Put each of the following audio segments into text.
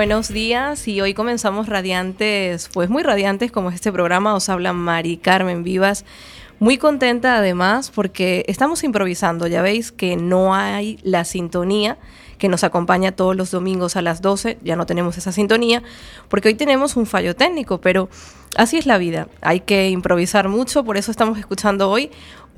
buenos días y hoy comenzamos radiantes, pues muy radiantes como este programa. Os habla Mari Carmen Vivas. Muy contenta además porque estamos improvisando, ya veis que no hay la sintonía que nos acompaña todos los domingos a las 12, ya no tenemos esa sintonía, porque hoy tenemos un fallo técnico, pero así es la vida, hay que improvisar mucho, por eso estamos escuchando hoy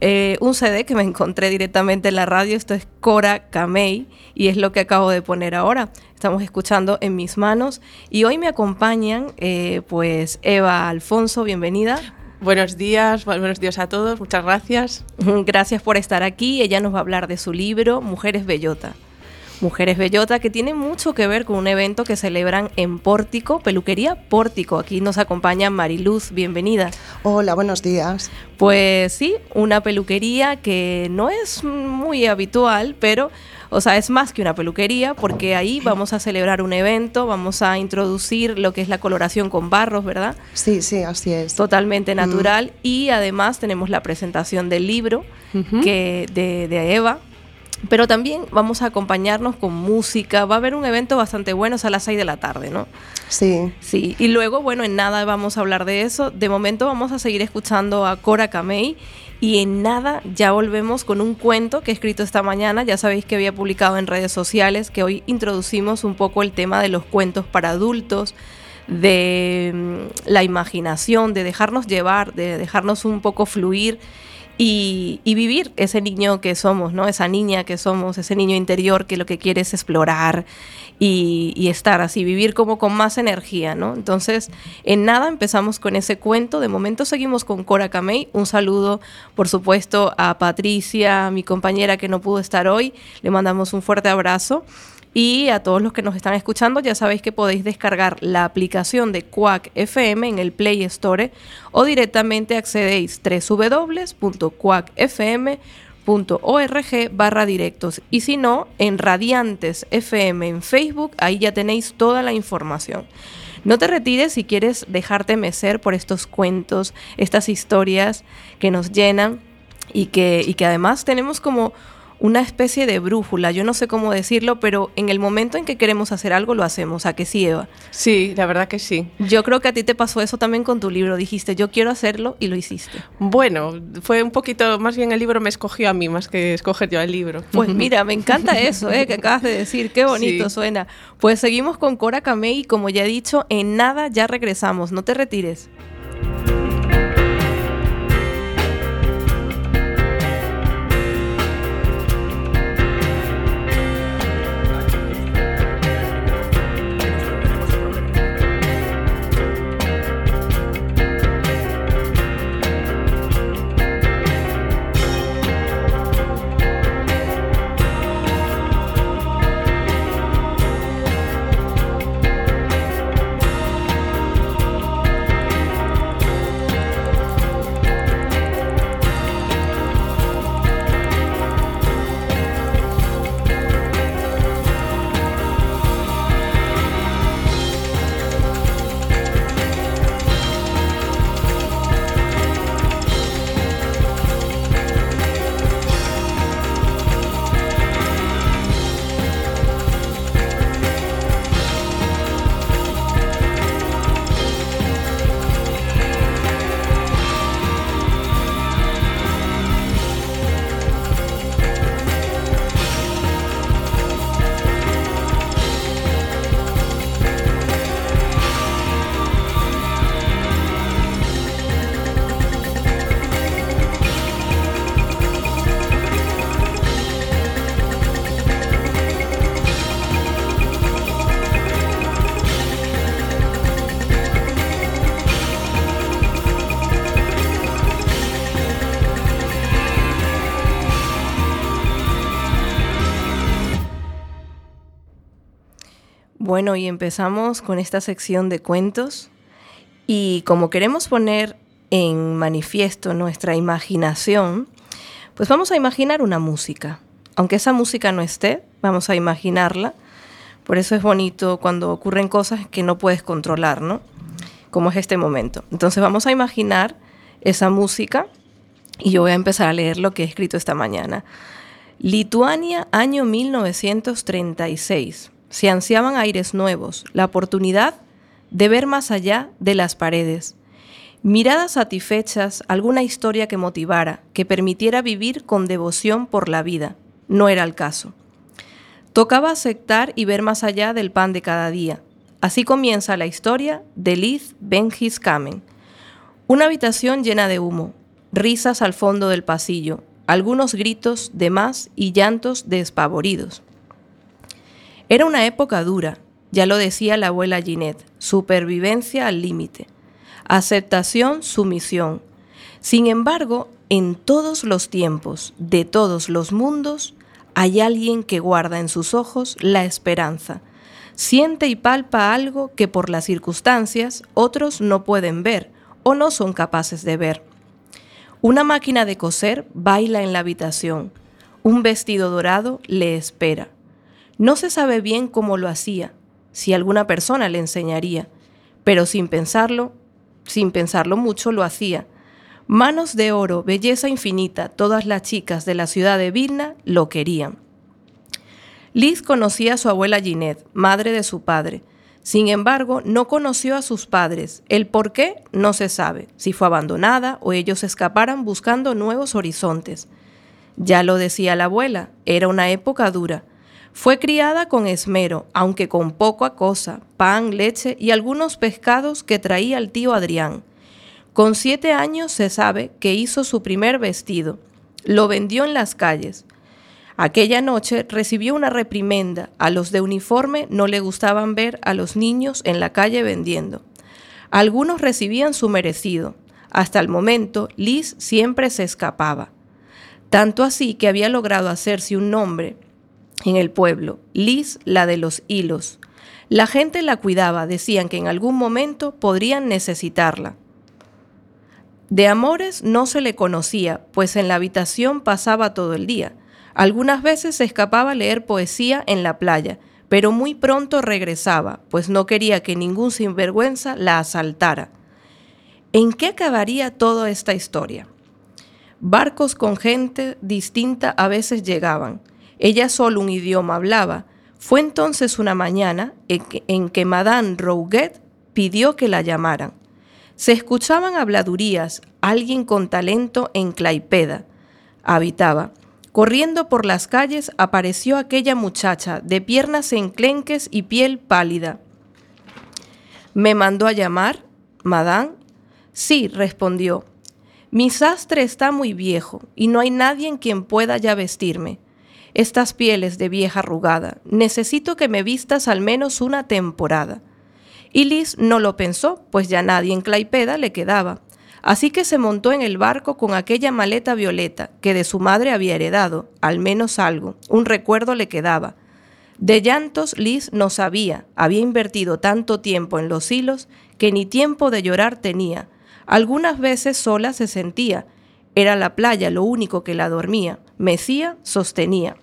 eh, un CD que me encontré directamente en la radio, esto es Cora Kamei y es lo que acabo de poner ahora. Estamos escuchando en mis manos y hoy me acompañan eh, pues Eva Alfonso, bienvenida. Buenos días, buenos días a todos, muchas gracias. Gracias por estar aquí. Ella nos va a hablar de su libro Mujeres Bellota. Mujeres Bellota, que tiene mucho que ver con un evento que celebran en Pórtico, Peluquería Pórtico. Aquí nos acompaña Mariluz, bienvenida. Hola, buenos días. Pues sí, una peluquería que no es muy habitual, pero, o sea, es más que una peluquería, porque ahí vamos a celebrar un evento, vamos a introducir lo que es la coloración con barros, ¿verdad? Sí, sí, así es. Totalmente natural. Y además tenemos la presentación del libro que de, de Eva, pero también vamos a acompañarnos con música. Va a haber un evento bastante bueno, es a las 6 de la tarde, ¿no? Sí. Sí, y luego, bueno, en nada vamos a hablar de eso. De momento vamos a seguir escuchando a Cora Kamei y en nada ya volvemos con un cuento que he escrito esta mañana. Ya sabéis que había publicado en redes sociales que hoy introducimos un poco el tema de los cuentos para adultos de mm, la imaginación, de dejarnos llevar, de dejarnos un poco fluir y, vivir ese niño que somos, ¿no? Esa niña que somos, ese niño interior que lo que quiere es explorar y, estar así, vivir como con más energía, ¿no? Entonces, en nada empezamos con ese cuento. De momento seguimos con Cora Kamei. Un saludo, por supuesto, a Patricia, mi compañera que no pudo estar hoy. Le mandamos un fuerte abrazo. Y a todos los que nos están escuchando, ya sabéis que podéis descargar la aplicación de Quack FM en el Play Store o directamente accedéis www.quackfm.org barra directos. Y si no, en Radiantes FM en Facebook, ahí ya tenéis toda la información. No te retires si quieres dejarte mecer por estos cuentos, estas historias que nos llenan y que, y que además tenemos como una especie de brújula, yo no sé cómo decirlo, pero en el momento en que queremos hacer algo lo hacemos, ¿a que sí, Eva? Sí, la verdad que sí. Yo creo que a ti te pasó eso también con tu libro, dijiste, yo quiero hacerlo y lo hiciste. Bueno, fue un poquito, más bien el libro me escogió a mí más que escoger yo el libro. Pues mira, me encanta eso, ¿eh? que acabas de decir, qué bonito suena. Pues seguimos con Cora Kamei y como ya he dicho, en nada ya regresamos, no te retires. Y empezamos con esta sección de cuentos y como queremos poner en manifiesto nuestra imaginación, pues vamos a imaginar una música. Aunque esa música no esté, vamos a imaginarla. Por eso es bonito cuando ocurren cosas que no puedes controlar, ¿no? Como es este momento. Entonces vamos a imaginar esa música y yo voy a empezar a leer lo que he escrito esta mañana. Lituania, año 1936. Se ansiaban aires nuevos, la oportunidad de ver más allá de las paredes. Miradas satisfechas, alguna historia que motivara, que permitiera vivir con devoción por la vida. No era el caso. Tocaba aceptar y ver más allá del pan de cada día. Así comienza la historia de Liz Benjis Kamen. Una habitación llena de humo, risas al fondo del pasillo, algunos gritos de más y llantos despavoridos. Era una época dura, ya lo decía la abuela Ginette, supervivencia al límite, aceptación, sumisión. Sin embargo, en todos los tiempos, de todos los mundos, hay alguien que guarda en sus ojos la esperanza. Siente y palpa algo que por las circunstancias otros no pueden ver o no son capaces de ver. Una máquina de coser baila en la habitación. Un vestido dorado le espera. No se sabe bien cómo lo hacía, si alguna persona le enseñaría, pero sin pensarlo, sin pensarlo mucho lo hacía. Manos de oro, belleza infinita, todas las chicas de la ciudad de Vilna lo querían. Liz conocía a su abuela Ginette, madre de su padre. Sin embargo, no conoció a sus padres. El por qué no se sabe, si fue abandonada o ellos escaparan buscando nuevos horizontes. Ya lo decía la abuela, era una época dura. Fue criada con esmero, aunque con poca cosa, pan, leche y algunos pescados que traía el tío Adrián. Con siete años se sabe que hizo su primer vestido. Lo vendió en las calles. Aquella noche recibió una reprimenda. A los de uniforme no le gustaban ver a los niños en la calle vendiendo. Algunos recibían su merecido. Hasta el momento, Liz siempre se escapaba. Tanto así que había logrado hacerse un nombre en el pueblo, Liz la de los hilos. La gente la cuidaba, decían que en algún momento podrían necesitarla. De amores no se le conocía, pues en la habitación pasaba todo el día. Algunas veces se escapaba a leer poesía en la playa, pero muy pronto regresaba, pues no quería que ningún sinvergüenza la asaltara. ¿En qué acabaría toda esta historia? Barcos con gente distinta a veces llegaban. Ella solo un idioma hablaba. Fue entonces una mañana en que, Madame Rouget pidió que la llamaran. Se escuchaban habladurías, alguien con talento en Claipeda habitaba. Corriendo por las calles apareció aquella muchacha, de piernas enclenques y piel pálida. ¿Me mandó a llamar, Madame? Sí, respondió. Mi sastre está muy viejo y no hay nadie en quien pueda ya vestirme estas pieles de vieja arrugada, necesito que me vistas al menos una temporada. Y Liz no lo pensó, pues ya nadie en Claipeda le quedaba. Así que se montó en el barco con aquella maleta violeta que de su madre había heredado, al menos algo, un recuerdo le quedaba. De llantos Liz no sabía, había invertido tanto tiempo en los hilos que ni tiempo de llorar tenía. Algunas veces sola se sentía, era la playa lo único que la dormía. Mesía sostenía.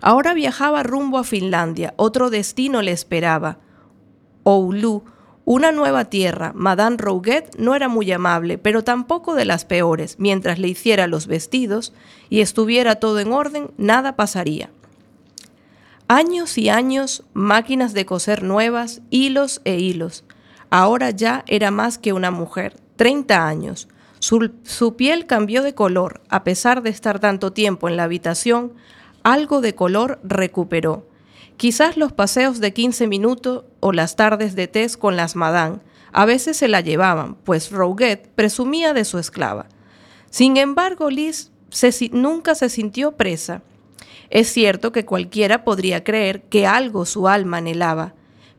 Ahora viajaba rumbo a Finlandia, otro destino le esperaba. Oulu, una nueva tierra. Madame Rouget no era muy amable, pero tampoco de las peores. Mientras le hiciera los vestidos y estuviera todo en orden, nada pasaría. Años y años, máquinas de coser nuevas, hilos e hilos. Ahora ya era más que una mujer, 30 años. Su, piel cambió de color, a pesar de estar tanto tiempo en la habitación, algo de color recuperó. Quizás los paseos de 15 minutos o las tardes de té con las madame a veces se la llevaban, pues Rouget presumía de su esclava. Sin embargo, Liz nunca se sintió presa. Es cierto que cualquiera podría creer que algo su alma anhelaba,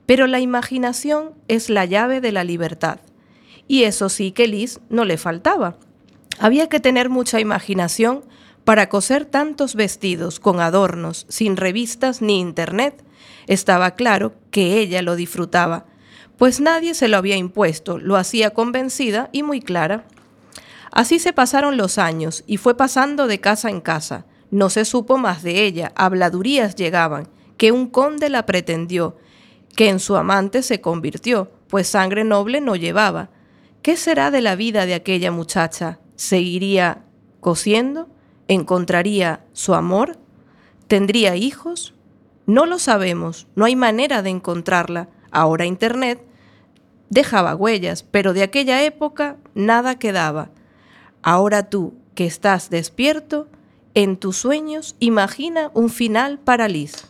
pero la imaginación es la llave de la libertad. Y eso sí que Liz no le faltaba. Había que tener mucha imaginación para coser tantos vestidos con adornos, sin revistas ni internet. Estaba claro que ella lo disfrutaba, pues nadie se lo había impuesto, lo hacía convencida y muy clara. Así se pasaron los años y fue pasando de casa en casa. No se supo más de ella, habladurías llegaban, que un conde la pretendió, que en su amante se convirtió, pues sangre noble no llevaba. ¿Qué será de la vida de aquella muchacha? ¿Seguiría cosiendo? ¿Encontraría su amor? ¿Tendría hijos? No lo sabemos, no hay manera de encontrarla. Ahora Internet dejaba huellas, pero de aquella época nada quedaba. Ahora tú, que estás despierto, en tus sueños imagina un final para Liz.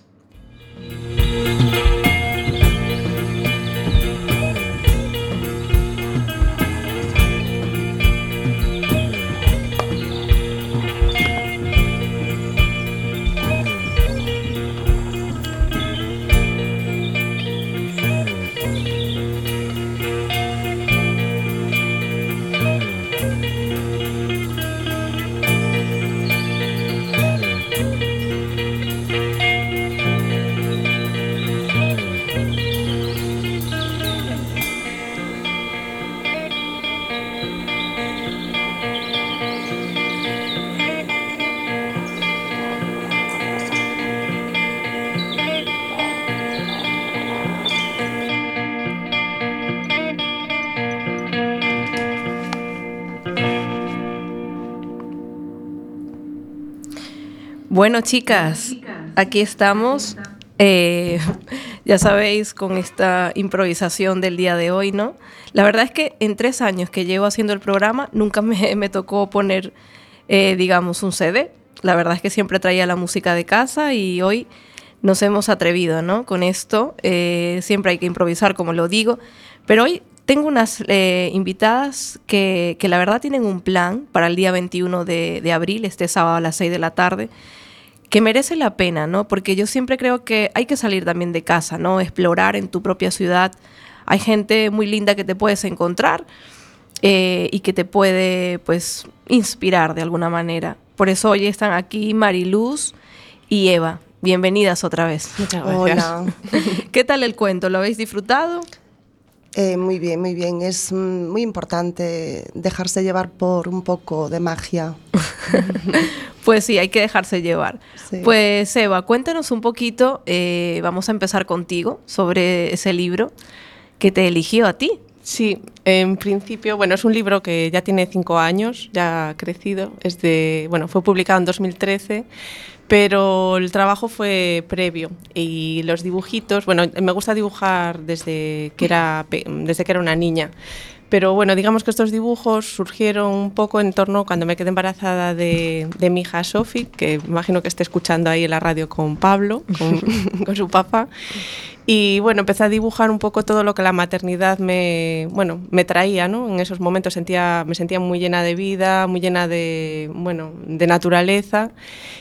Bueno, chicas, aquí estamos. Eh, ya sabéis, con esta improvisación del día de hoy, ¿no? La verdad es que en tres años que llevo haciendo el programa, nunca me, tocó poner, eh, digamos, un CD. La verdad es que siempre traía la música de casa y hoy nos hemos atrevido, ¿no? Con esto, eh, siempre hay que improvisar, como lo digo. Pero hoy tengo unas invitadas que, la verdad tienen un plan para el día 21 de, de abril, este sábado a las 6 de la tarde que merece la pena, ¿no? Porque yo siempre creo que hay que salir también de casa, ¿no? Explorar en tu propia ciudad. Hay gente muy linda que te puedes encontrar eh, y que te puede, pues, inspirar de alguna manera. Por eso hoy están aquí Mariluz y Eva. Bienvenidas otra vez. Muchas gracias. Hola. ¿Qué tal el cuento? ¿Lo habéis disfrutado? Eh, muy bien, muy bien. Es mm, muy importante dejarse llevar por un poco de magia. Pues sí, hay que dejarse llevar. Sí. Pues Eva, cuéntanos un poquito, eh, vamos a empezar contigo, sobre ese libro que te eligió a ti. Sí, en principio, bueno, es un libro que ya tiene cinco años, ya ha crecido, es de, bueno, fue publicado en 2013, pero el trabajo fue previo y los dibujitos, bueno, me gusta dibujar desde que era, desde que era una niña. Pero bueno, digamos que estos dibujos surgieron un poco en torno cuando me quedé embarazada de, mi hija Sofi, que imagino que esté escuchando ahí en la radio con Pablo, con su papá. Y bueno, empecé a dibujar un poco todo lo que la maternidad me, bueno, me traía, ¿no? En esos momentos sentía, me sentía muy llena de vida, muy llena de, bueno, de naturaleza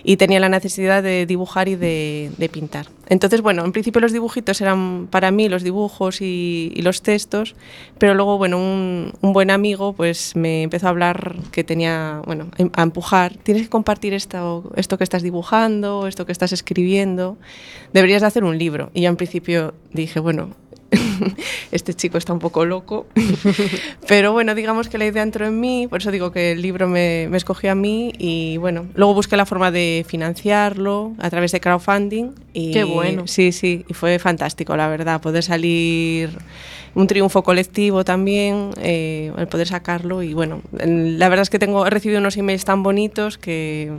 y tenía la necesidad de dibujar y de, de pintar. Entonces, bueno, en principio los dibujitos eran para mí los dibujos y, y los textos, pero luego, bueno, un, un buen amigo pues me empezó a hablar que tenía, bueno, em- a empujar, tienes que compartir esto, esto que estás dibujando, esto que estás escribiendo, deberías de hacer un libro. Y yo en principio dije, bueno, este chico está un poco loco, pero bueno, digamos que la idea entró en mí, por eso digo que el libro me, me escogió a mí y bueno, luego busqué la forma de financiarlo a través de crowdfunding. Y, Qué bueno. Sí, sí, y fue fantástico, la verdad, poder salir un triunfo colectivo también, eh, el poder sacarlo y bueno, en- la verdad es que tengo, he recibido unos emails tan bonitos que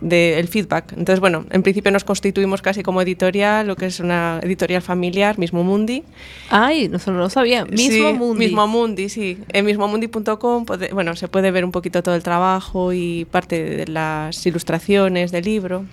del feedback. Entonces, bueno, en principio nos constituimos casi como editorial, lo que es una editorial familiar, Mismo Mundi. Ay, no, no lo sabía. Mismo Sí, Mundi. Mismo Mundi, sí. En mismomundi.com, bueno, se puede ver un poquito todo el trabajo y parte de las ilustraciones del libro.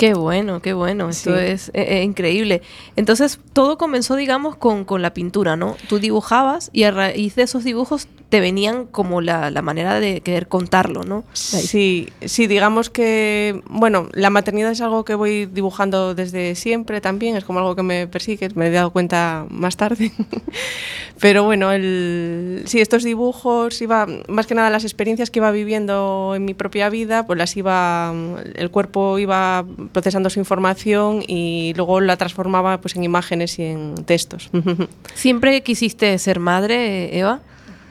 Qué bueno, qué bueno. Esto Sí. es eh, eh, increíble. Entonces, todo comenzó, digamos, con, con la pintura, ¿no? Tú dibujabas y a raíz de esos dibujos te venían como la, la manera de querer contarlo, ¿no? Sí, sí, digamos que, bueno, la maternidad es algo que voy dibujando desde siempre también, es como algo que me persigue, me he dado cuenta más tarde. Pero bueno, el, sí, estos dibujos, iba, más que nada las experiencias que iba viviendo en mi propia vida, pues las iba, el cuerpo iba procesando su información y luego la transformaba pues en imágenes y en textos. ¿Siempre quisiste ser madre, Eva?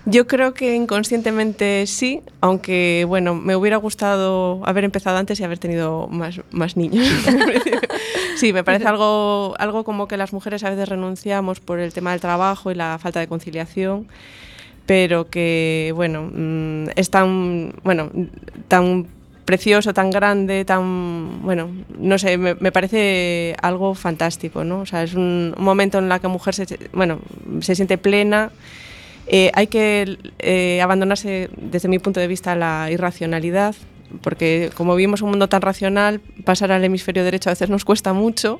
Yo creo que inconscientemente sí, aunque bueno, me hubiera gustado haber empezado antes y haber tenido más, más niños. sí, me parece algo, algo como que las mujeres a veces renunciamos por el tema del trabajo y la falta de conciliación, pero que bueno, mm, es tan, bueno, tan precioso, tan grande, tan, bueno, no sé, me, parece algo fantástico, ¿no? O sea, es un, momento en el que la mujer se, bueno, se siente plena. Eh, hay que eh, abandonarse, desde mi punto de vista, la irracionalidad, porque como vivimos un mundo tan racional, pasar al hemisferio derecho a veces nos cuesta mucho.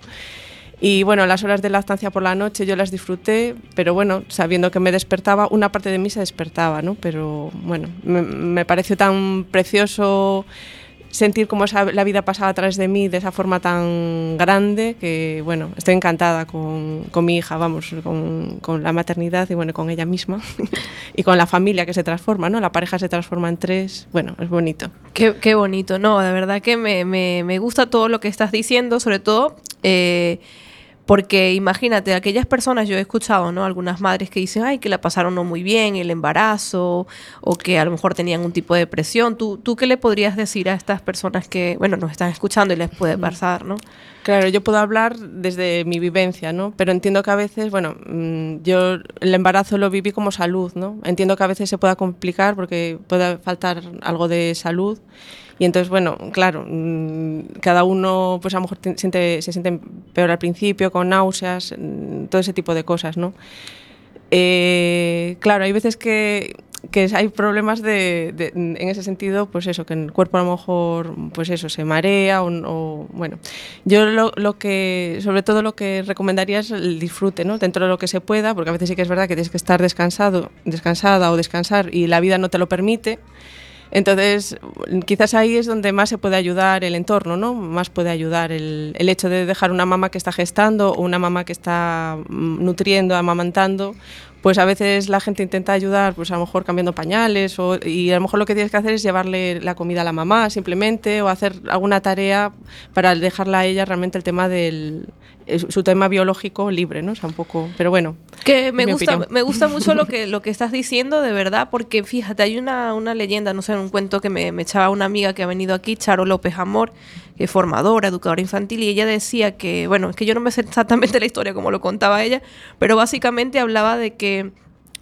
Y bueno, las horas de lactancia por la noche yo las disfruté, pero bueno, sabiendo que me despertaba, una parte de mí se despertaba, ¿no? Pero bueno, me, pareció tan precioso sentir cómo la vida pasaba a través de mí de esa forma tan grande que, bueno, estoy encantada con, con mi hija, vamos, con, con, la maternidad y, bueno, con ella misma y con la familia que se transforma, ¿no? La pareja se transforma en tres, bueno, es bonito. Qué, qué bonito, no, de verdad que me, me, me, gusta todo lo que estás diciendo, sobre todo... Eh, porque imagínate, aquellas personas, yo he escuchado, ¿no? Algunas madres que dicen, ay, que la pasaron no muy bien el embarazo, o que a lo mejor tenían un tipo de depresión. ¿Tú, ¿Tú qué le podrías decir a estas personas que, bueno, nos están escuchando y les puede pasar, ¿no? Claro, yo puedo hablar desde mi vivencia, ¿no? Pero entiendo que a veces, bueno, mm, yo el embarazo lo viví como salud, ¿no? Entiendo que a veces se pueda complicar porque puede faltar algo de salud y entonces, bueno, claro, mm, cada uno pues a lo mejor siente, se siente peor al principio, con náuseas, mm, todo ese tipo de cosas, ¿no? Eh, claro, hay veces que, que hay problemas de, en ese sentido, pues eso, que el cuerpo a lo mejor, pues eso, se marea o, bueno. Yo lo, lo, que, sobre todo lo que recomendaría es el disfrute, ¿no? Dentro de lo que se pueda, porque a veces sí que es verdad que tienes que estar descansado, descansada o descansar y la vida no te lo permite. Entonces, quizás ahí es donde más se puede ayudar el entorno, ¿no? Más puede ayudar el, el, hecho de dejar una mamá que está gestando o una mamá que está mm, nutriendo, amamantando, pues a veces la gente intenta ayudar, pues a lo mejor cambiando pañales, o, y a lo mejor lo que tienes que hacer es llevarle la comida a la mamá simplemente, o hacer alguna tarea para dejarla a ella realmente el tema del su tema biológico libre, ¿no? O sea, un poco, pero bueno. Que me gusta, me gusta mucho lo que, lo que estás diciendo, de verdad, porque fíjate, hay una, una leyenda, no sé, un cuento que me, me echaba una amiga que ha venido aquí, Charo López Amor, que es formadora, educadora infantil, y ella decía que, bueno, es que yo no me sé exactamente la historia como lo contaba ella, pero básicamente hablaba de que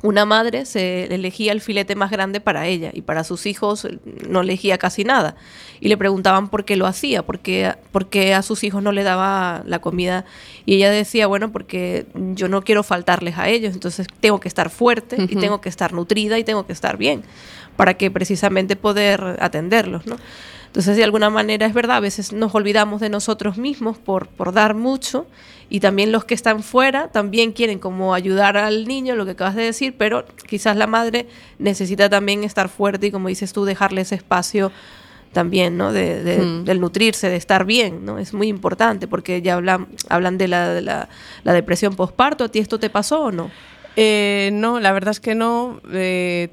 una madre se elegía el filete más grande para ella y para sus hijos no elegía casi nada. Y le preguntaban por qué lo hacía, por qué, a sus hijos no le daba la comida. Y ella decía, bueno, porque yo no quiero faltarles a ellos, entonces tengo que estar fuerte y tengo que estar nutrida y tengo que estar bien para que precisamente poder atenderlos, ¿no? Entonces, de alguna manera es verdad, a veces nos olvidamos de nosotros mismos por, por dar mucho y también los que están fuera también quieren como ayudar al niño, lo que acabas de decir, pero quizás la madre necesita también estar fuerte y como dices tú, dejarle ese espacio también, ¿no? De, mm. Del nutrirse, de estar bien, ¿no? Es muy importante porque ya hablan, hablan de la, de la, la depresión postparto. ¿A ti esto te pasó o no? Eh, no, la verdad es que no. Eh,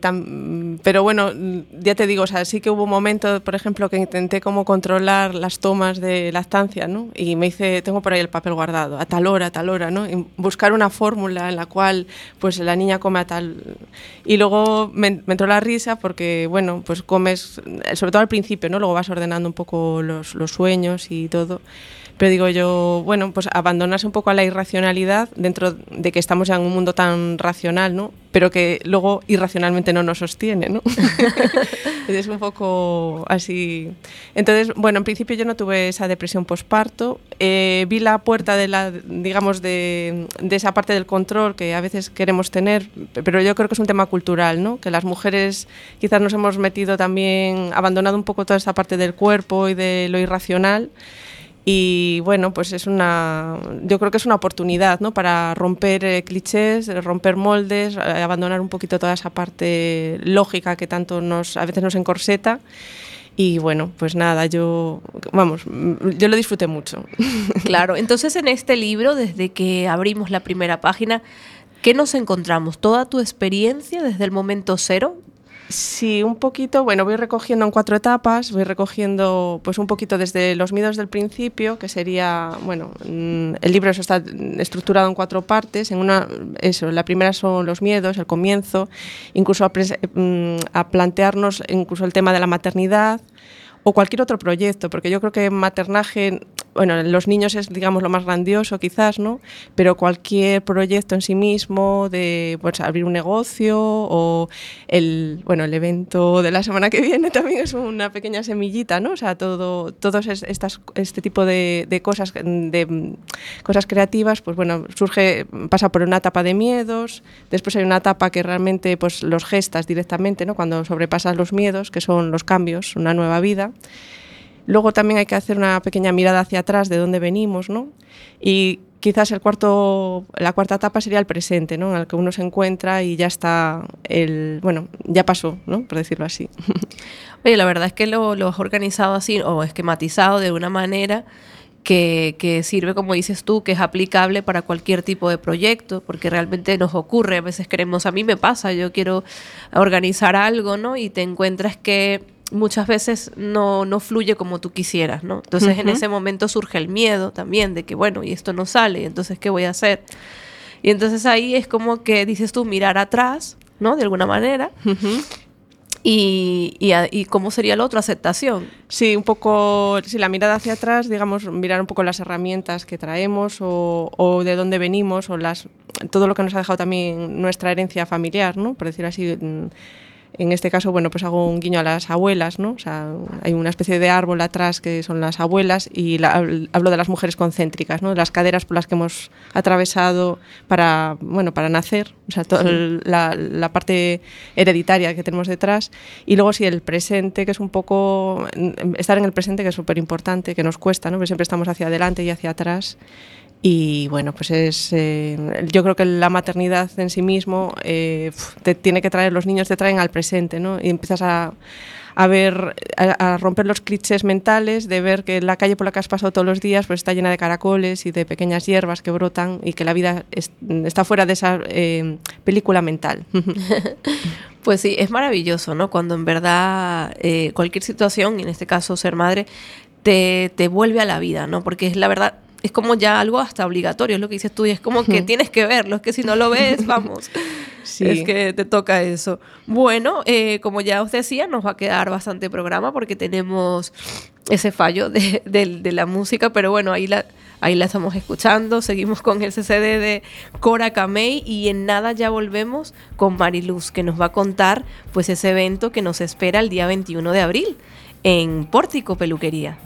pero bueno, ya te digo, o sea, sí que hubo un momento, por ejemplo, que intenté como controlar las tomas de lactancia, ¿no? Y me hice, tengo por ahí el papel guardado, a tal hora, a tal hora, ¿no? Y buscar una fórmula en la cual, pues, la niña come a tal. Y luego me, entró la risa porque, bueno, pues comes, sobre todo al principio, ¿no? Luego vas ordenando un poco los, los sueños y todo. Pero digo yo, bueno, pues abandonarse un poco a la irracionalidad dentro de que estamos en un mundo tan racional, ¿no? Pero que luego irracionalmente no nos sostiene, ¿no? es un poco así. Entonces, bueno, en principio yo no tuve esa depresión posparto. Eh, vi la puerta de la, digamos, de, de esa parte del control que a veces queremos tener, pero yo creo que es un tema cultural, ¿no? Que las mujeres quizás nos hemos metido también, abandonado un poco toda esa parte del cuerpo y de lo irracional. Y bueno, pues es una, yo creo que es una oportunidad ¿no? para romper eh, clichés, romper moldes, eh, abandonar un poquito toda esa parte lógica que tanto nos, a veces nos encorseta. Y bueno, pues nada, yo, vamos, yo lo disfruté mucho. Claro, entonces en este libro, desde que abrimos la primera página, ¿qué nos encontramos? ¿Toda tu experiencia desde el momento cero? Sí, un poquito, bueno, voy recogiendo en cuatro etapas, voy recogiendo pues un poquito desde los miedos del principio, que sería, bueno, mm, el libro está estructurado en cuatro partes, en una, eso, la primera son los miedos, el comienzo, incluso a, mm, a plantearnos incluso el tema de la maternidad, o cualquier otro proyecto, porque yo creo que maternaje bueno, los niños es, digamos, lo más grandioso quizás, ¿no? Pero cualquier proyecto en sí mismo, de pues, abrir un negocio o el, bueno, el evento de la semana que viene también es una pequeña semillita, ¿no? O sea, todo, todos estas, este tipo de, cosas, de cosas creativas, pues bueno, surge, pasa por una etapa de miedos, después hay una etapa que realmente pues los gestas directamente, ¿no? Cuando sobrepasas los miedos, que son los cambios, una nueva vida. Luego también hay que hacer una pequeña mirada hacia atrás de dónde venimos, ¿no? Y quizás el cuarto, la cuarta etapa sería el presente, ¿no? En el que uno se encuentra y ya está, el, bueno, ya pasó, ¿no? Por decirlo así. Oye, la verdad es que lo, lo has organizado así o esquematizado de una manera que, que, sirve, como dices tú, que es aplicable para cualquier tipo de proyecto, porque realmente nos ocurre, a veces queremos, a mí me pasa, yo quiero organizar algo, ¿no? Y te encuentras que muchas veces no, no fluye como tú quisieras, ¿no? Entonces en ese momento surge el miedo también de que, bueno, y esto no sale, entonces, ¿qué voy a hacer? Y entonces ahí es como que dices tú, mirar atrás, ¿no? De alguna manera. Y, y, cómo sería el otro, aceptación. Sí, un poco, sí, la mirada hacia atrás, digamos, mirar un poco las herramientas que traemos o, o, de dónde venimos o las, todo lo que nos ha dejado también nuestra herencia familiar, ¿no? Por decir así, en este caso, bueno, pues hago un guiño a las abuelas, ¿no? O sea, hay una especie de árbol atrás que son las abuelas y hablo de las mujeres concéntricas, ¿no? De las caderas por las que hemos atravesado para, bueno, para nacer, o sea, toda la, la, parte hereditaria que tenemos detrás. Y luego sí, el presente, que es un poco, estar en el presente, que es súper importante, que nos cuesta, ¿no? Porque siempre estamos hacia adelante y hacia atrás. Y bueno, pues es. Eh, yo creo que la maternidad en sí mismo eh, te tiene que traer, los niños te traen al presente, ¿no? Y empiezas a, a ver, a, romper los clichés mentales de ver que la calle por la que has pasado todos los días pues está llena de caracoles y de pequeñas hierbas que brotan y que la vida está fuera de esa eh, película mental. Pues sí, es maravilloso, ¿no? Cuando en verdad cualquier situación, y en este caso ser madre, te, te vuelve a la vida, ¿no? Porque es la verdad, es como ya algo hasta obligatorio, es lo que dices tú, y es como que tienes que verlo, es que si no lo ves, vamos, sí. es que te toca eso. Bueno, eh, como ya os decía, nos va a quedar bastante programa porque tenemos ese fallo de, de, la música, pero bueno, ahí la, ahí la estamos escuchando, seguimos con el CCD de Cora Kamei y en nada ya volvemos con Mariluz, que nos va a contar pues ese evento que nos espera el día 21 de abril en Pórtico Peluquería.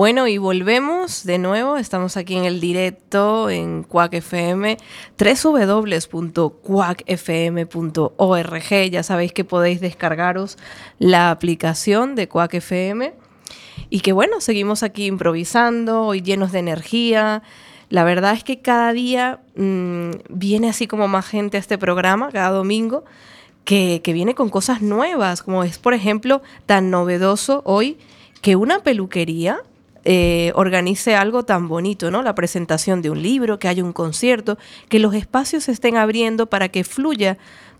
Bueno, y volvemos de nuevo. Estamos aquí en el directo en Quack FM, www.quackfm.org. Ya sabéis que podéis descargaros la aplicación de Quack FM. Y que bueno, seguimos aquí improvisando, hoy llenos de energía. La verdad es que cada día mmm, viene así como más gente a este programa, cada domingo, que, que viene con cosas nuevas, como es, por ejemplo, tan novedoso hoy que una peluquería eh, organice algo tan bonito, ¿no? La presentación de un libro, que haya un concierto, que los espacios se estén abriendo para que fluya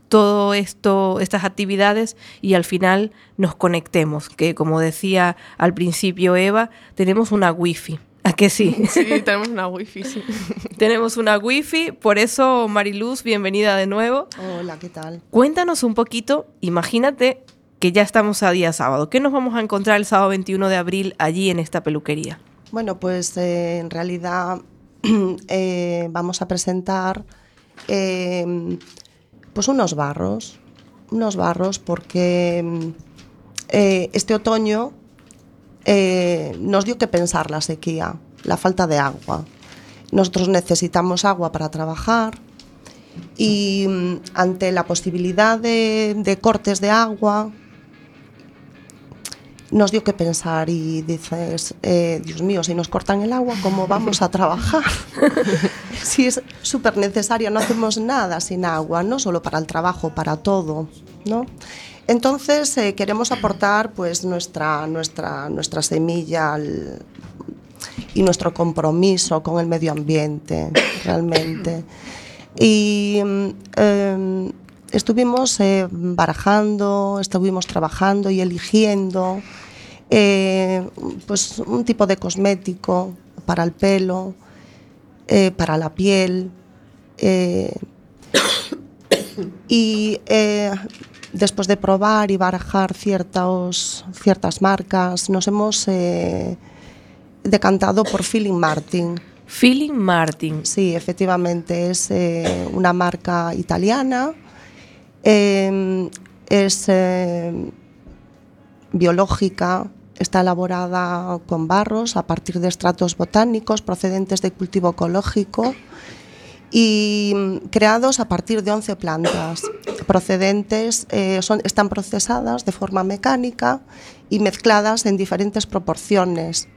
todo esto, estas actividades y al final nos conectemos, que como decía al principio Eva, tenemos una wifi. ¿A que sí? Sí, tenemos una wifi, sí. tenemos una wifi, por eso Mariluz, bienvenida de nuevo. Hola, ¿qué tal? Cuéntanos un poquito, imagínate que ya estamos a día sábado. ¿Qué nos vamos a encontrar el sábado 21 de abril allí en esta peluquería? Bueno, pues eh, en realidad eh, vamos a presentar eh, pues unos barros, unos barros porque eh, este otoño nos dio que pensar la sequía, la falta de agua. Nosotros necesitamos agua para trabajar y mm, ante la posibilidad de cortes de agua, nos dio que pensar y dices, eh, Dios mío, si nos cortan el agua, ¿cómo vamos a trabajar? si es súper necesaria, no hacemos nada sin agua, no solo para el trabajo, para todo, ¿no? Entonces eh, queremos aportar pues nuestra, nuestra, nuestra semilla al, y nuestro compromiso con el medio ambiente, realmente. Y eh, estuvimos eh, barajando, estuvimos trabajando y eligiendo eh, pues un tipo de cosmético para el pelo, eh, para la piel. eh, y después de probar y barajar ciertos, ciertas marcas, nos hemos decantado por Feeling Martin. Feeling Martin. Sí, efectivamente, es una marca italiana. es biológica, está elaborada con barros a partir de estratos botánicos procedentes de cultivo ecológico y creados a partir de 11 plantas procedentes, eh, son, están procesadas de forma mecánica y mezcladas en diferentes proporciones,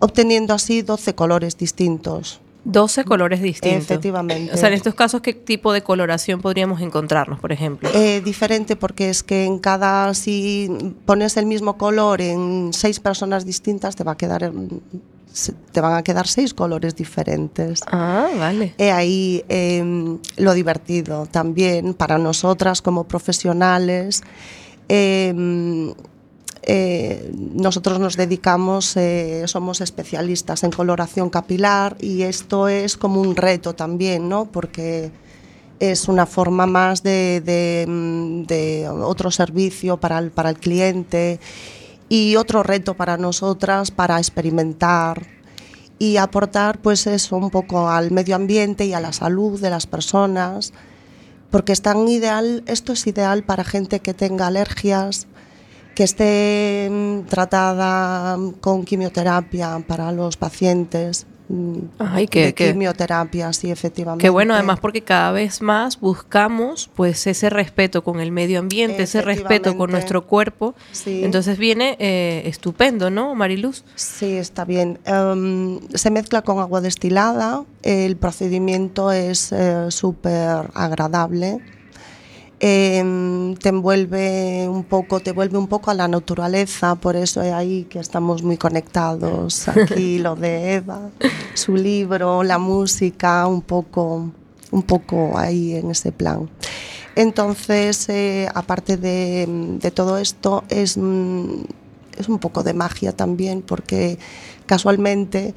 obteniendo así 12 colores distintos. 12 colores distintos. Efectivamente. O sea, en estos casos, ¿qué tipo de coloración podríamos encontrarnos, por ejemplo? Eh, diferente porque es que en cada, si pones el mismo color en seis personas distintas, te va a quedar, mm, te van a quedar seis colores diferentes. ah, vale. He ahí eh, lo divertido también para nosotras como profesionales. eh, eh, nosotros nos dedicamos, eh, somos especialistas en coloración capilar y esto es como un reto también, ¿no? Porque es una forma más de, de, mm, de otro servicio para el, para el cliente y otro reto para nosotras para experimentar y aportar pues eso un poco al medio ambiente y a la salud de las personas porque es tan ideal, esto es ideal para gente que tenga alergias, que esté tratada con quimioterapia para los pacientes. mm, Ay, qué- de qué- quimioterapia, sí, efectivamente. Qué bueno, además, porque cada vez más buscamos pues ese respeto con el medio ambiente, ese respeto con nuestro cuerpo. Sí. Entonces viene eh, estupendo, ¿no, Mariluz? Sí, está bien. Em, se mezcla con agua destilada. El procedimiento es eh, súper agradable. Em, te envuelve un poco, te vuelve un poco a la naturaleza, por eso es ahí que estamos muy conectados. Aquí lo de Eva, su libro, la música, un poco, un poco ahí en ese plan. Entonces, eh, aparte de, de todo esto, es, mm, es un poco de magia también, porque casualmente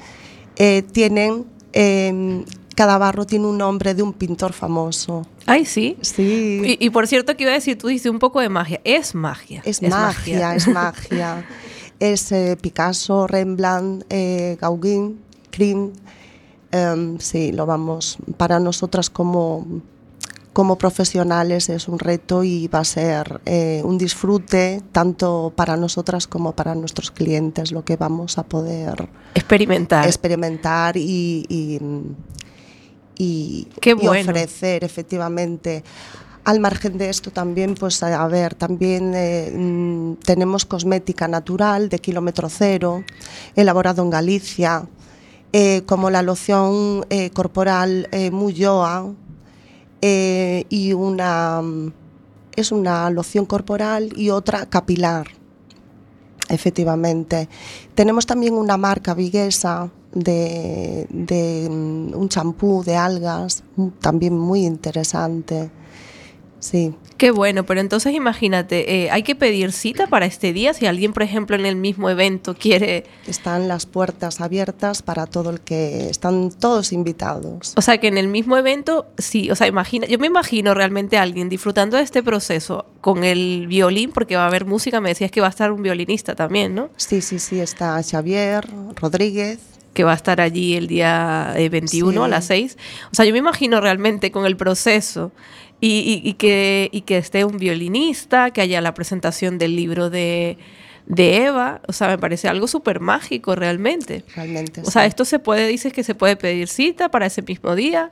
eh, tienen, eh, cada barro tiene un nombre de un pintor famoso. Ay, sí. Sí. Y, y por cierto, que iba a decir, tú dices un poco de magia. Es magia. Es, magia, es magia. Es eh, Picasso, Rembrandt, eh, Gauguin, Krim. Em, sí, lo vamos. Para nosotras como, como profesionales es un reto y va a ser eh, un disfrute tanto para nosotras como para nuestros clientes lo que vamos a poder Experimentar. experimentar y, y, y- Qué y bueno. ofrecer efectivamente. Al margen de esto también, pues a ver, también eh, mm, tenemos cosmética natural de kilómetro cero, elaborado en Galicia, eh, como la loción eh, corporal Muyoa y una mm, es una loción corporal y otra capilar. Efectivamente. Tenemos también una marca viguesa de, de, mm, un champú de algas, mm, también muy interesante. Sí. Qué bueno, pero entonces imagínate, eh, hay que pedir cita para este día si alguien, por ejemplo, en el mismo evento quiere... Están las puertas abiertas para todo el que están todos invitados. O sea, que en el mismo evento, sí, o sea, imagina, yo me imagino realmente a alguien disfrutando de este proceso con el violín, porque va a haber música, me decías que va a estar un violinista también, ¿no? Sí, sí, sí, está Xavier Rodríguez. Que va a estar allí el día eh, 21 Sí. a las 6. O sea, yo me imagino realmente con el proceso y, y- y que, y que esté un violinista, que haya la presentación del libro de, de Eva, o sea, me parece algo súper mágico realmente. Realmente. O sea, esto se puede, dices que se puede pedir cita para ese mismo día.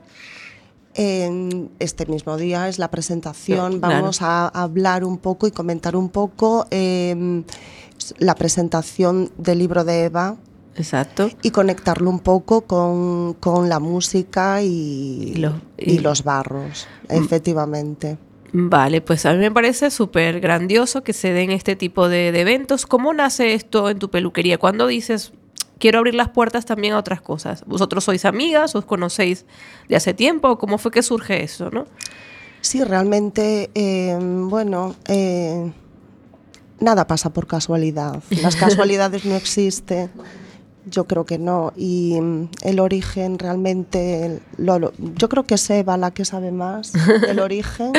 En este mismo día es la presentación. Vamos a hablar un poco y comentar un poco eh, la presentación del libro de Eva. Exacto. Y conectarlo un poco con, con la música y, Y los- y y- los barros, efectivamente. Vale, pues a mí me parece súper grandioso que se den este tipo de, de eventos. ¿Cómo nace esto en tu peluquería? Cuando dices, quiero abrir las puertas también a otras cosas? ¿Vosotros sois amigas? ¿Os conocéis de hace tiempo? ¿Cómo fue que surge eso, no? Sí, realmente, eh, bueno, eh, nada pasa por casualidad. Las casualidades no existen. Yo creo que no. Y mm, el origen realmente, lo- lo- yo creo que es Eva la que sabe más del origen.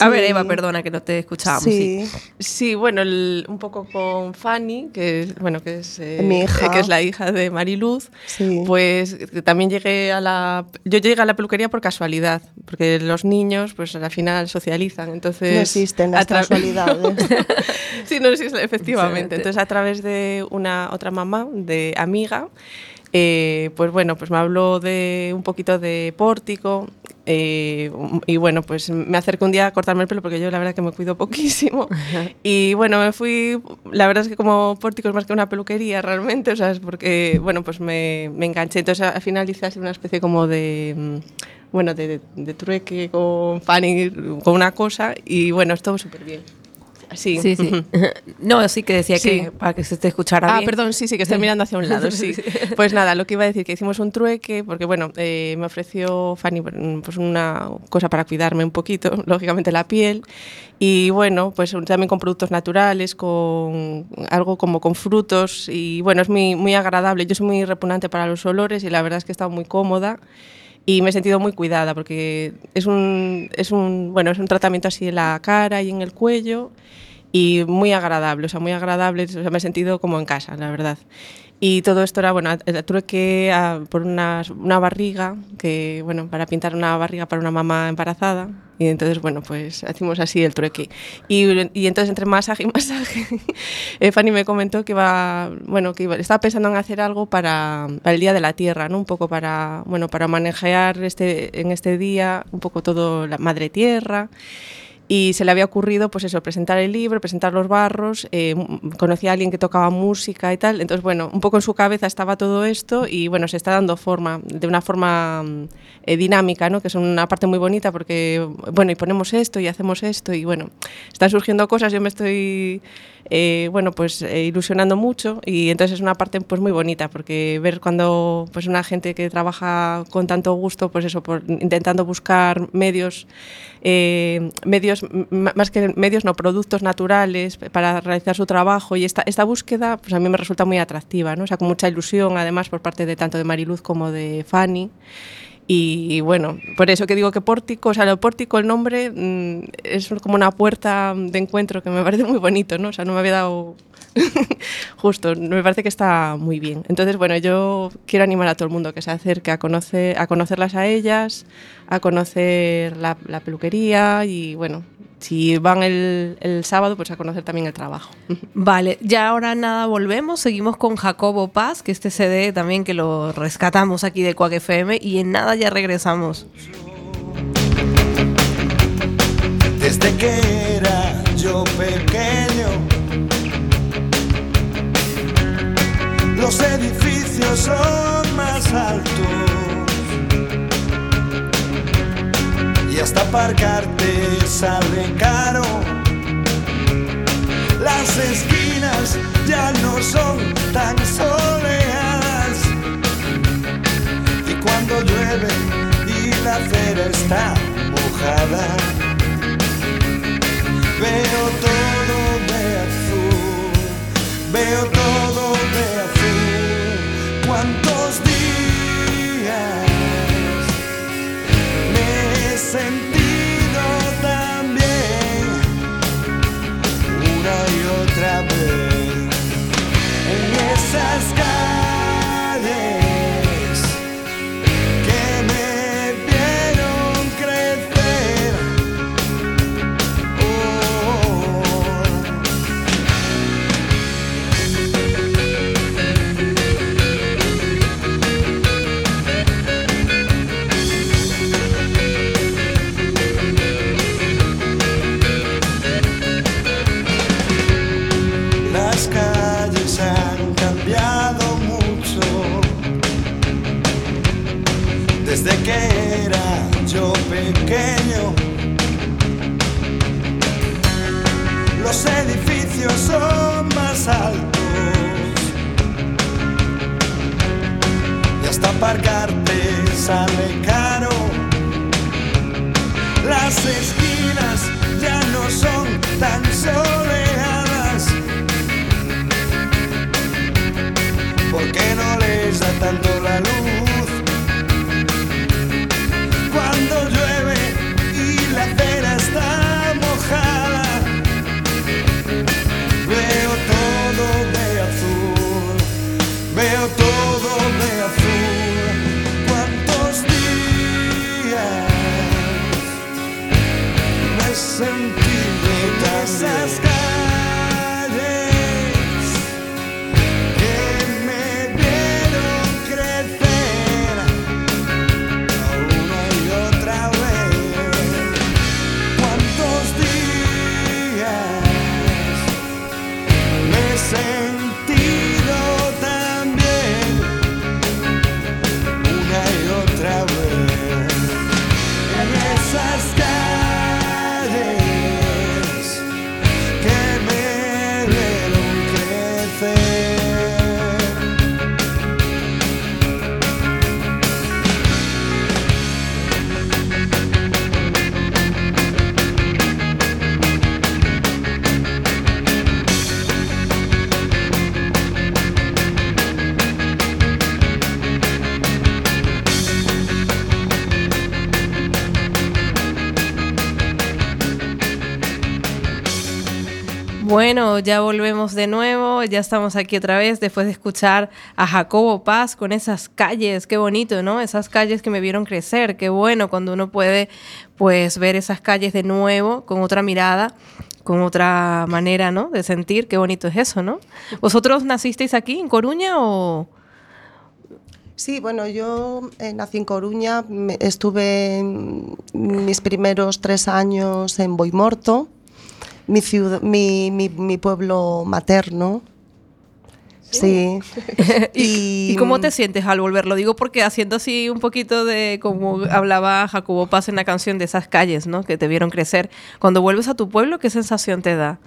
A ver. Eva, perdona que no te escuchábamos. sí. Sí, Sí, bueno, el- un poco con Fanny, que es, bueno, que es, eh, Mi hija. que es la hija de Mariluz, Sí. pues también llegué a la yo llegué a la peluquería por casualidad, porque los niños pues al final socializan, entonces no existen las casualidades. sí, no existe, efectivamente. Entonces, a través de una otra mamá, de amiga, eh, pues bueno, pues me habló de un poquito de pórtico. eh, y bueno, pues me acerqué un día a cortarme el pelo porque yo la verdad que me cuido poquísimo. Y bueno, me fui, la verdad es que como pórtico es más que una peluquería realmente, o sea, es porque, bueno, pues me, me enganché. Entonces al final hice así una especie como de, mm, bueno, de, de trueque con Fanny, con una cosa y bueno, estuvo súper bien. Sí, Sí, sí. No, sí que decía Sí. que para que se te escuchara Ah, bien. perdón, sí, sí, que estoy mirando hacia un lado, sí. Pues nada, lo que iba a decir, que hicimos un trueque, porque bueno, eh, me ofreció Fanny pues una cosa para cuidarme un poquito, lógicamente la piel, y bueno, pues también con productos naturales, con algo como con frutos, y bueno, es muy, muy agradable. Yo soy muy repugnante para los olores y la verdad es que he estado muy cómoda. Y me he sentido muy cuidada porque es un, es un, bueno, es un tratamiento así en la cara y en el cuello y muy agradable, o sea, muy agradable, o sea, me he sentido como en casa, la verdad. Y todo esto era, bueno, eh, tuve que ah, por una, una barriga, que, bueno, para pintar una barriga para una mamá embarazada. Y entonces, bueno, pues hacemos así el trueque. Y, y entonces, entre masaje y masaje, Fanny me comentó que iba, bueno, que iba, estaba pensando en hacer algo para, para el Día de la Tierra, ¿no? Un poco para, bueno, para manejar este, en este día un poco todo la Madre Tierra y se le había ocurrido pues eso presentar el libro presentar los barros eh, conocía a alguien que tocaba música y tal. Entonces bueno un poco en su cabeza estaba todo esto y bueno se está dando forma de una forma mm, eh, dinámica no que es una parte muy bonita porque bueno y ponemos esto y hacemos esto y bueno están surgiendo cosas. Yo me estoy eh, bueno pues eh, ilusionando mucho y entonces es una parte pues muy bonita porque ver cuando pues una gente que trabaja con tanto gusto pues eso por intentando buscar medios eh, medios más que medios no productos naturales para realizar su trabajo y esta esta búsqueda pues a mí me resulta muy atractiva no o sea con mucha ilusión además por parte de tanto de Mariluz como de Fanny y, bueno, por eso que digo que pórtico, o sea, el pórtico, el nombre mm, es como una puerta de encuentro que me parece muy bonito, ¿no? O sea, no me había dado justo, me parece que está muy bien. Entonces, bueno, yo quiero animar a todo el mundo que se acerque a, conocer, a conocerlas a ellas, a conocer la, la peluquería y, bueno, si van el, el sábado, pues a conocer también el trabajo. Vale, ya ahora nada, volvemos. Seguimos con Jacobo Paz, que este CD también que lo rescatamos aquí de Quack FM y en nada ya regresamos. Desde que era yo pequeño, los edificios son más altos hasta aparcarte sale caro. Las esquinas ya no son tan soleadas y cuando llueve y la acera está mojada. Veo todo de azul, veo todo de azul. ¿Cuántos días sentido tan bien una y otra vez en esas calles pequeño. Los edificios son más altos. Y hasta aparcarte sale caro. Las esquinas ya no son tan soleadas. Porque no les da tanto ya volvemos de nuevo, ya estamos aquí otra vez después de escuchar a Jacobo Paz con esas calles, qué bonito, ¿no? Esas calles que me vieron crecer, qué bueno cuando uno puede pues ver esas calles de nuevo con otra mirada, con otra manera, ¿no? De sentir, qué bonito es eso, ¿no? ¿Vosotros nacisteis aquí en Coruña o Sí, bueno, yo eh, nací en Coruña, estuve mm, mis primeros tres años en Boimorto, mi, ciudad, mi, mi, mi pueblo materno. Sí. ¿Y, y cómo te sientes al volver? Lo digo porque haciendo así un poquito de como hablaba Jacobo Paz en la canción de esas calles, ¿no? Que te vieron crecer. Cuando vuelves a tu pueblo, ¿qué sensación te da?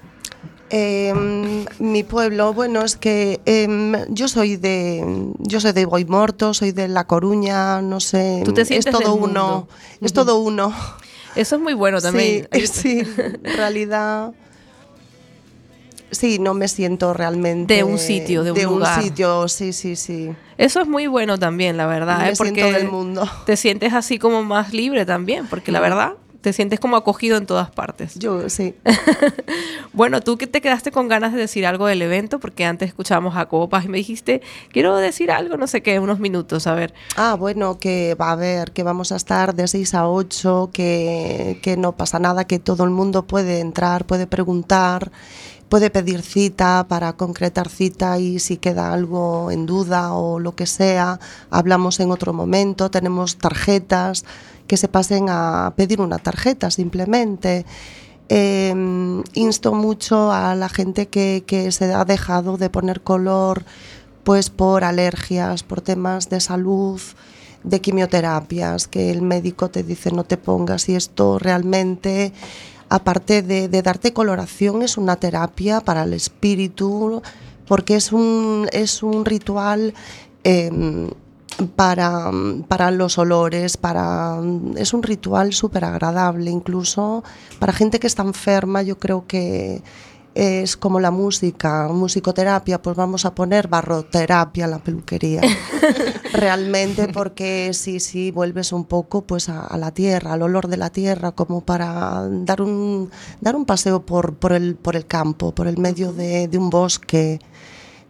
Em, mi pueblo, bueno, es que em, yo soy de yo soy de Boimorto, soy de La Coruña, no sé, Tú te es sientes todo del uno, es todo uno. Eso es muy bueno también. Sí, sí, en realidad sí, no me siento realmente De un sitio, de un lugar. sitio, sí, sí, sí. Eso es muy bueno también, la verdad. Me ¿eh? Porque siento del mundo. te sientes así como más libre también, porque la verdad te sientes como acogido en todas partes. Yo sí. Bueno, tú que te quedaste con ganas de decir algo del evento, porque antes escuchábamos a Paz y me dijiste, quiero decir algo, no sé qué, unos minutos, a ver. Ah, bueno, que va a haber, que vamos a estar de 6 a 8, que, que no pasa nada, que todo el mundo puede entrar, puede preguntar, puede pedir cita para concretar cita y si queda algo en duda o lo que sea, hablamos en otro momento, tenemos tarjetas, que se pasen a pedir una tarjeta simplemente. Eh, insto mucho a la gente que, que se ha dejado de poner color pues por alergias, por temas de salud, de quimioterapias, que el médico te dice no te pongas y esto realmente, aparte de, darte coloración, es una terapia para el espíritu, porque es un, es un ritual eh, para, para los olores, para, es un ritual súper agradable, incluso para gente que está enferma, yo creo que es como la música, musicoterapia, pues vamos a poner barroterapia en la peluquería. Realmente porque sí, sí, vuelves un poco pues a, a la tierra, al olor de la tierra, como para dar un, dar un paseo por, por, el, por el campo, por el medio de, de un bosque.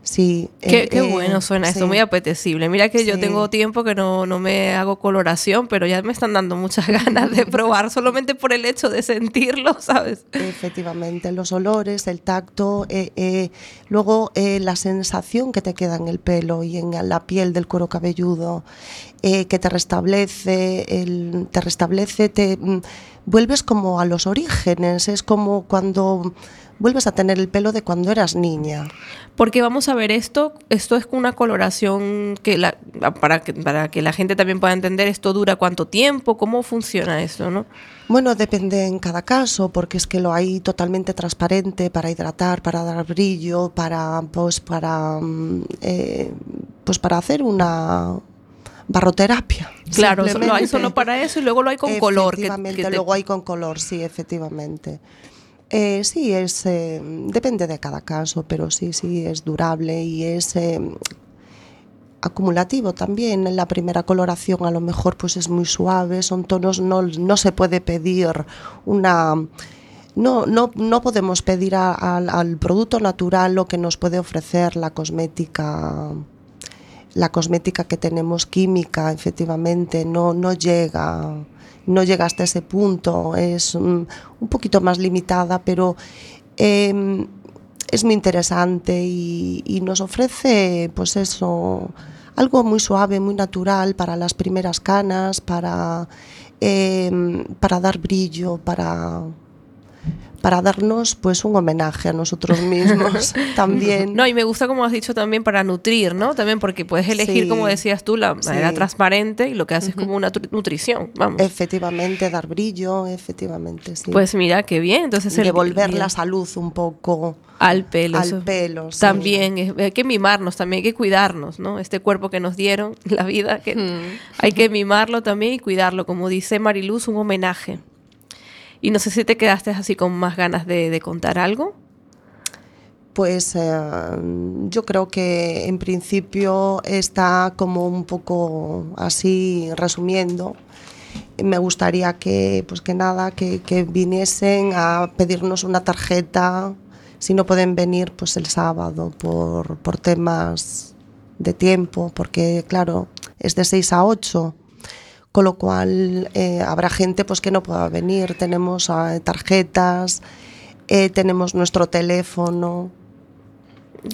Sí, Qué, eh, qué eh, bueno suena sí. muy apetecible. Mira que yo tengo tiempo que no, no me hago coloración, pero ya me están dando muchas ganas de probar solamente por el hecho de sentirlo, ¿sabes? Efectivamente, los olores, el tacto, eh, luego la sensación que te queda en el pelo y en la piel del cuero cabelludo. que te restablece, el, te restablece, te mm, vuelves como a los orígenes, es como cuando vuelves a tener el pelo de cuando eras niña. Porque vamos a ver esto, esto es una coloración que la, para que para que la gente también pueda entender esto dura cuánto tiempo, cómo funciona esto, ¿no? Bueno, depende en cada caso, porque es que lo hay totalmente transparente para hidratar, para dar brillo, para pues para mm, eh, pues para hacer una barroterapia. Claro, lo hay solo para eso y luego lo hay con color. Que, que te... luego hay con color, sí, efectivamente. Eh, sí, es, eh, depende de cada caso, pero sí, sí, es durable y es eh, acumulativo también. La primera coloración a lo mejor pues es muy suave, son tonos, no, no se puede pedir una... No, no, no podemos pedir al producto natural lo que nos puede ofrecer la cosmética la cosmética que tenemos química, efectivamente, no, no llega no llega hasta ese punto, es un, un poquito más limitada, pero eh, es muy interesante y, nos ofrece, pues eso, algo muy suave, muy natural para las primeras canas, para, eh, para dar brillo, para para darnos pues un homenaje a nosotros mismos también. No, y me gusta como has dicho también para nutrir, ¿no? También porque puedes elegir, sí, como decías tú, la manera sí. transparente y lo que haces uh -huh. como una nutrición, vamos. Efectivamente, dar brillo, efectivamente, sí. Pues mira, qué bien. Entonces Devolver la salud un poco al pelo. Al pelo, sí. También hay que mimarnos, también hay que cuidarnos, ¿no? Este cuerpo que nos dieron, la vida, que hay que mimarlo también y cuidarlo. Como dice Mariluz, un homenaje. Y no sé si te quedaste así con más ganas de, contar algo. Pues eh, yo creo que en principio está como un poco así resumiendo. Me gustaría que, pues que nada, que, que viniesen a pedirnos una tarjeta. Si no pueden venir, pues el sábado por, por temas de tiempo, porque claro, es de 6 a 8 con lo cual eh, habrá gente pues que no pueda venir. Tenemos eh, tarjetas, eh, tenemos nuestro teléfono.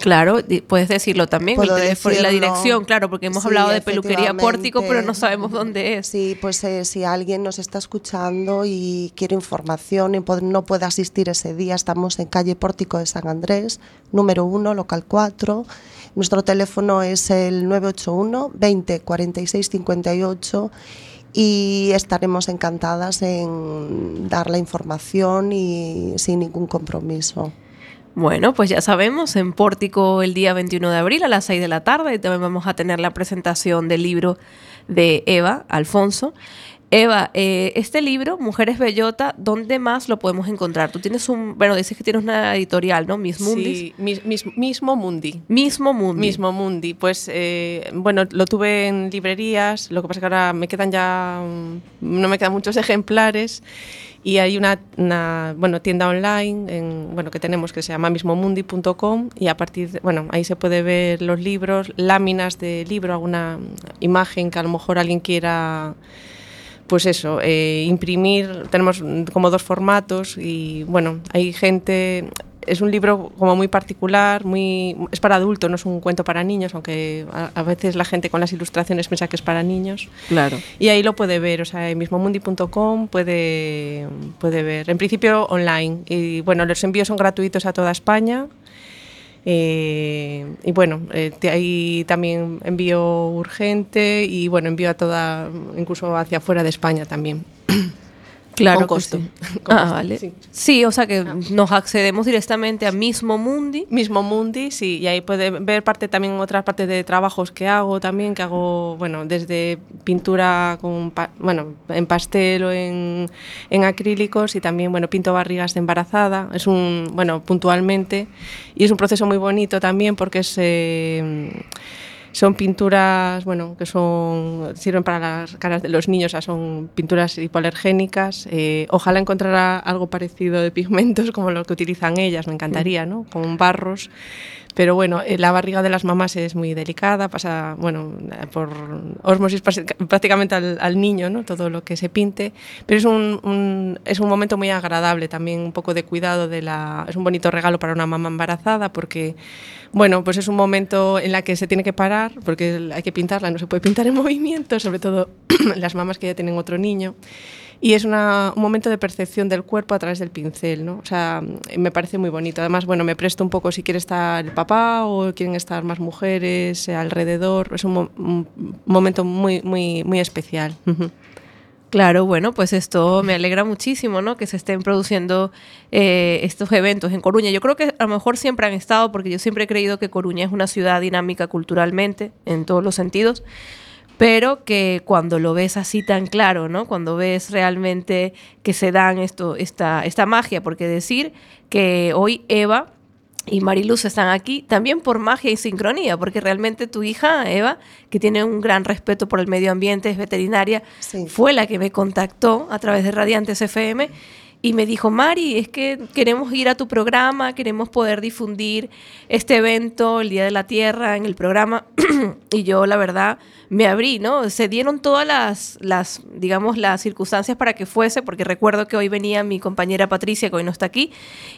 Claro, puedes decirlo también, el teléfono y la dirección, claro, porque hemos sí, hablado de peluquería pórtico, pero no sabemos dónde es. Sí, pues eh, si alguien nos está escuchando y quiere información y no puede asistir ese día, estamos en calle Pórtico de San Andrés, número 1, local 4. Nuestro teléfono es el 981 20 46 58 y estaremos encantadas en dar la información y sin ningún compromiso. Bueno, pues ya sabemos, en Pórtico el día 21 de abril a las 6 de la tarde también vamos a tener la presentación del libro de Eva Alfonso. Eva, eh, este libro, Mujeres Bellota, ¿dónde más lo podemos encontrar? Tú tienes un, bueno, dices que tienes una editorial, ¿no? Miss Mundi. Sí, mis, mis, mismo Mundi. Mismo Mundi. Mismo Mundi. Pues, eh, bueno, lo tuve en librerías, lo que pasa es que ahora me quedan ya, no me quedan muchos ejemplares y hay una, una, bueno, tienda online en, bueno, que tenemos que se llama mismomundi.com y a partir de, bueno, ahí se puede ver los libros, láminas de libro, alguna imagen que a lo mejor alguien quiera pues eso, eh, imprimir, tenemos como dos formatos y bueno, hay gente, es un libro como muy particular, muy es para adultos, no es un cuento para niños, aunque a, a, veces la gente con las ilustraciones piensa que es para niños. Claro. Y ahí lo puede ver, o sea, en mismomundi.com puede, puede ver, en principio online. Y bueno, los envíos son gratuitos a toda España. Eh, y bueno, eh, ahí también envío urgente y bueno, envío a toda, incluso hacia fuera de España también. Claro, con costo. Sí. Con ah, costo, vale. Sí. sí. o sea que ah. nos accedemos directamente a Mismo Mundi. Mismo Mundi, sí, y ahí puede ver parte también otras partes de trabajos que hago también, que hago, bueno, desde pintura con, bueno, en pastel o en, en acrílicos y también, bueno, pinto barrigas de embarazada, es un, bueno, puntualmente, y es un proceso muy bonito también porque es... Eh, son pinturas, bueno, que son sirven para las caras de los niños, o sea, son pinturas hipoalergénicas. Eh, ojalá encontrara algo parecido de pigmentos como lo que utilizan ellas, me encantaría, ¿no? Con barros. Pero bueno, eh, la barriga de las mamás es muy delicada, pasa, bueno, por osmosis prácticamente al, al niño, ¿no? Todo lo que se pinte. Pero es un, un, es un momento muy agradable, también un poco de cuidado de la... Es un bonito regalo para una mamá embarazada porque, bueno, pues es un momento en la que se tiene que parar porque hay que pintarla, no se puede pintar en movimiento, sobre todo las mamás que ya tienen otro niño. Y es un momento de percepción del cuerpo a través del pincel, ¿no? O sea, me parece muy bonito. Además, bueno, me presto un poco si quiere estar el papá o quieren estar más mujeres eh, alrededor. Es un, un, momento muy, muy, muy especial. Claro, bueno, pues esto me alegra muchísimo, ¿no? Que se estén produciendo eh, estos eventos en Coruña. Yo creo que a lo mejor siempre han estado, porque yo siempre he creído que Coruña es una ciudad dinámica culturalmente, en todos los sentidos pero que cuando lo ves así tan claro, ¿no? Cuando ves realmente que se dan esto, esta, esta magia, porque decir que hoy Eva y Mariluz están aquí también por magia y sincronía, porque realmente tu hija, Eva, que tiene un gran respeto por el medio ambiente, es veterinaria, sí. fue la que me contactó a través de Radiantes FM y me dijo, Mari, es que queremos ir a tu programa, queremos poder difundir este evento, el Día de la Tierra, en el programa. y yo, la verdad, me abrí, ¿no? Se dieron todas las, las, digamos, las circunstancias para que fuese, porque recuerdo que hoy venía mi compañera Patricia, que hoy no está aquí,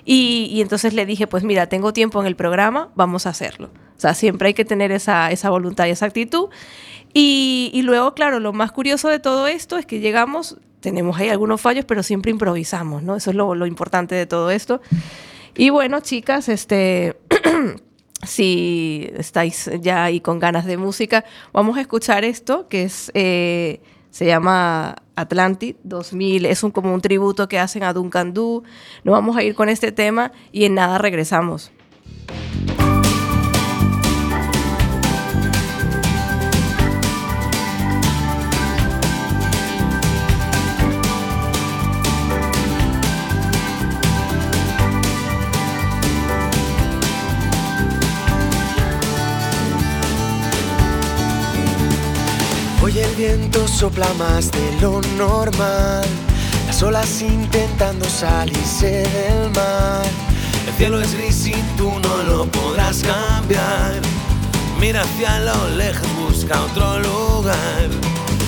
y, y entonces le dije, pues mira, tengo tiempo en el programa, vamos a hacerlo. O sea, siempre hay que tener esa, esa voluntad y esa actitud. Y, y luego, claro, lo más curioso de todo esto es que llegamos tenemos ahí algunos fallos, pero siempre improvisamos, ¿no? Eso es lo, importante de todo esto. Y bueno, chicas, este... si estáis ya ahí con ganas de música, vamos a escuchar esto que es eh, se llama Atlantic 2000, es un, como un tributo que hacen a Duncan Du. Nos vamos a ir con este tema y en nada regresamos. Sopla más de lo normal, las olas intentando salirse del mar. El cielo es gris y tú no lo podrás cambiar. Mira hacia lo lejos, busca otro lugar.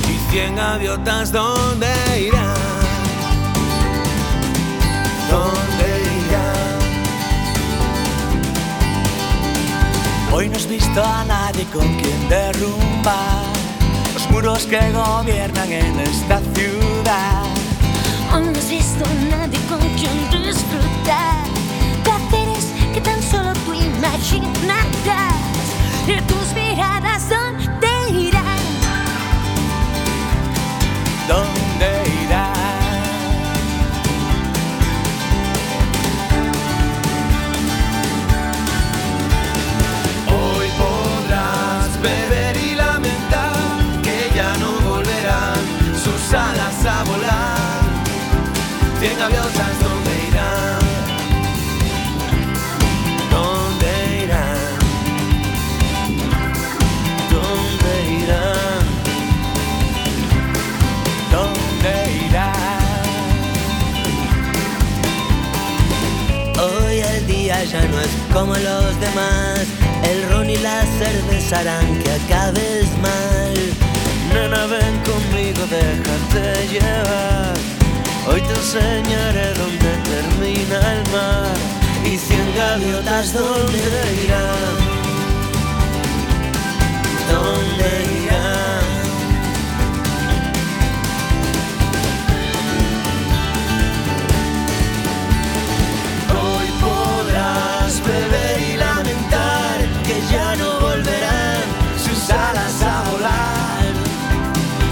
Y cien gaviotas, ¿dónde irán? ¿Dónde irán? Hoy no has visto a nadie con quien derrumbar muros que gobiernan en esta ciudad. Hoy no has visto a nadie con quien disfrutar placeres que tan solo tú imaginarás. Y tus miradas, ¿dónde ya no es como los demás. El ron y la cerveza harán que acabes mal. Nena, ven conmigo, déjate llevar. Hoy te enseñaré dónde termina el mar y cien gaviotas dónde irán. ¿Dónde irán? Beber y lamentar que ya no volverán sus alas a volar.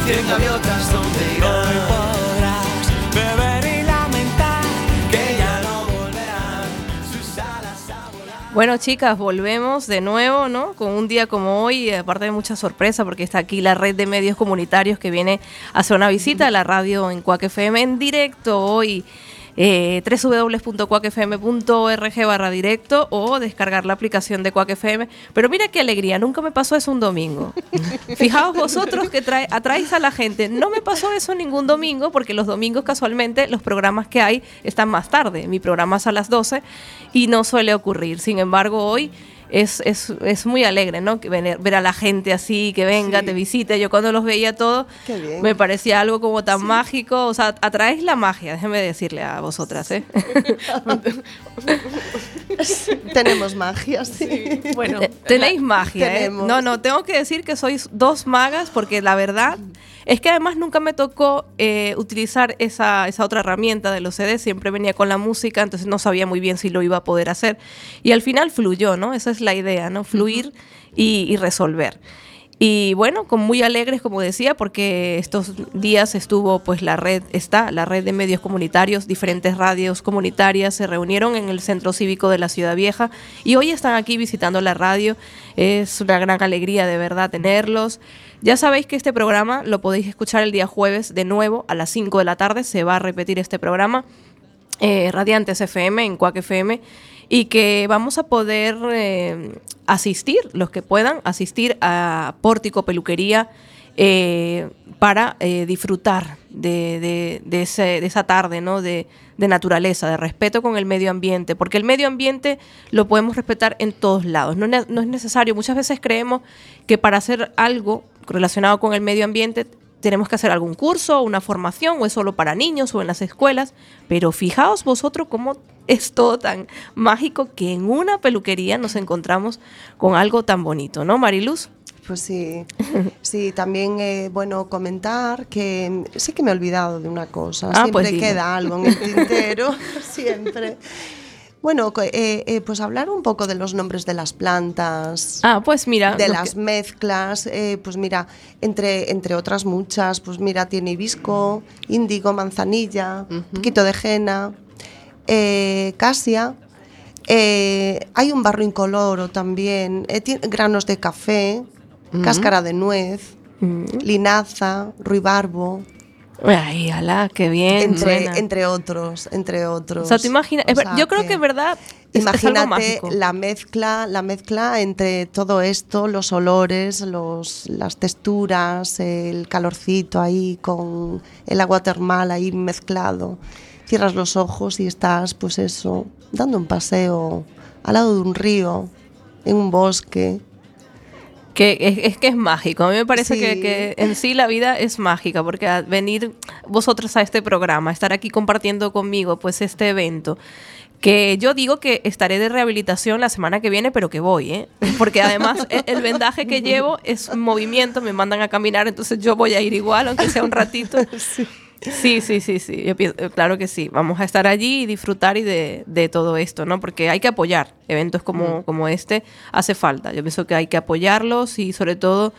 Cien gaviotas donde irán. Hoy podrás beber y lamentar que ya no volverán sus alas a volar. Bueno, chicas, volvemos de nuevo, ¿no? Con un día como hoy, aparte de mucha sorpresa, porque está aquí la red de medios comunitarios que viene a hacer una visita a la radio en Cuac FM en directo hoy. Eh, www.cuacfm.org barra directo o descargar la aplicación de Cuac FM. Pero mira qué alegría, nunca me pasó eso un domingo. Fijaos vosotros que trae, atraéis a la gente. No me pasó eso ningún domingo porque los domingos casualmente los programas que hay están más tarde. Mi programa es a las 12 y no suele ocurrir. Sin embargo, hoy es, es, es muy alegre, ¿no? Que ver, ver a la gente así, que venga, Sí. te visite. Yo cuando los veía todos, me parecía algo como tan mágico. O sea, atraéis la magia, déjeme decirle a vosotras, ¿eh? Tenemos magia, sí. Bueno, Te- Tenéis magia, ¿eh? Tenemos. No, no, tengo que decir que sois dos magas porque la verdad es que además nunca me tocó eh, utilizar esa, esa otra herramienta de los CDs, siempre venía con la música, entonces no sabía muy bien si lo iba a poder hacer. Y al final fluyó, ¿no? Esa es la idea, ¿no? Fluir y, y resolver. Y bueno, con muy alegres, como decía, porque estos días estuvo, pues la red, está la red de medios comunitarios, diferentes radios comunitarias se reunieron en el Centro Cívico de la Ciudad Vieja y hoy están aquí visitando la radio. Es una gran alegría de verdad tenerlos. Ya sabéis que este programa lo podéis escuchar el día jueves de nuevo a las 5 de la tarde. Se va a repetir este programa eh, Radiantes FM, en Cuac FM, y que vamos a poder eh, asistir, los que puedan, asistir a Pórtico Peluquería eh, para eh, disfrutar de, de- ese- de esa tarde ¿no? de, naturaleza, de respeto con el medio ambiente, porque el medio ambiente lo podemos respetar en todos lados. No, no es necesario, muchas veces creemos que para hacer algo relacionado con el medio ambiente tenemos que hacer algún curso, una formación, o es solo para niños o en las escuelas, pero fijaos vosotros cómo es todo tan mágico que en una peluquería nos encontramos con algo tan bonito, ¿no, Mariluz? Pues sí, sí, también, eh, bueno, comentar que mm, sí que me he olvidado de una cosa, Ah, siempre pues dilo. queda algo en el tintero, siempre. Bueno, eh, eh, pues hablar un poco de los nombres de las plantas, Ah, pues mira, de las que- mezclas, eh, pues mira, entre, entre otras muchas, pues mira, tiene hibisco, índigo, manzanilla, un poquito de henna, eh, casia, eh, hay un barro incoloro también, tiene granos de café, cáscara de nuez, Mm. linaza, ruibarbo, Ay, alá, qué bien. entre, otros, entre otros. o sea, tú imaginas, O sea yo creo que, en verdad es, es algo Imagínate la mezcla, la mezcla entre todo esto, los olores, los, las texturas, el calorcito ahí con el agua termal ahí mezclado. Cierras los ojos y estás, pues eso, dando un paseo al lado de un río, en un bosque. Que es, es que es mágico. A mí me parece Sí. que, que en sí la vida es mágica, porque a venir vosotros a este programa, estar aquí compartiendo conmigo pues este evento, que yo digo que estaré de rehabilitación la semana que viene, pero que voy, ¿eh? Porque además e- el vendaje que llevo es un movimiento, me mandan a caminar, entonces yo voy a ir igual, aunque sea un ratito. Sí, sí, sí, sí. Yo pienso- eh, claro que sí. Vamos a estar allí y disfrutar y de, de todo esto, ¿no? Porque hay que apoyar eventos como, como este. Hace falta. Yo pienso que hay que apoyarlos y sobre todo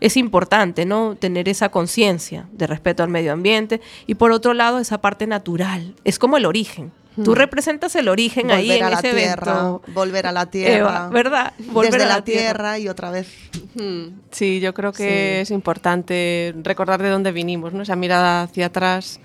es importante, ¿no? Tener esa conciencia de respeto al medio ambiente y por otro lado esa parte natural. Es como el origen. Tú representas el origen ahí volver en a la ese tierra, evento. volver a la tierra. Eva, ¿verdad? Volver Desde a la, la tierra. tierra. y otra vez. Sí, yo creo que Sí. es importante recordar de dónde vinimos, ¿no? Esa mirada hacia atrás